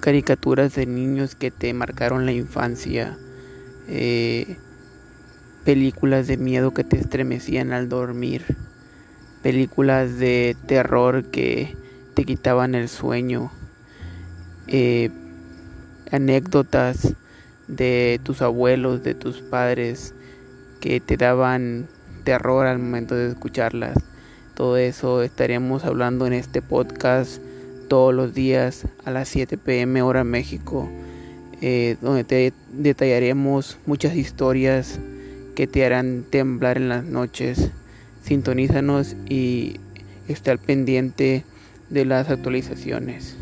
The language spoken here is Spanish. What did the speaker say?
caricaturas de niños que te marcaron la infancia, eh, películas de miedo que te estremecían al dormir, películas de terror que te quitaban el sueño, eh, anécdotas de tus abuelos, de tus padres, que te daban terror al momento de escucharlas. Todo eso estaremos hablando en este podcast todos los días a las 7 pm hora México, eh, donde te detallaremos muchas historias que te harán temblar en las noches. Sintonízanos y estar pendiente de las actualizaciones.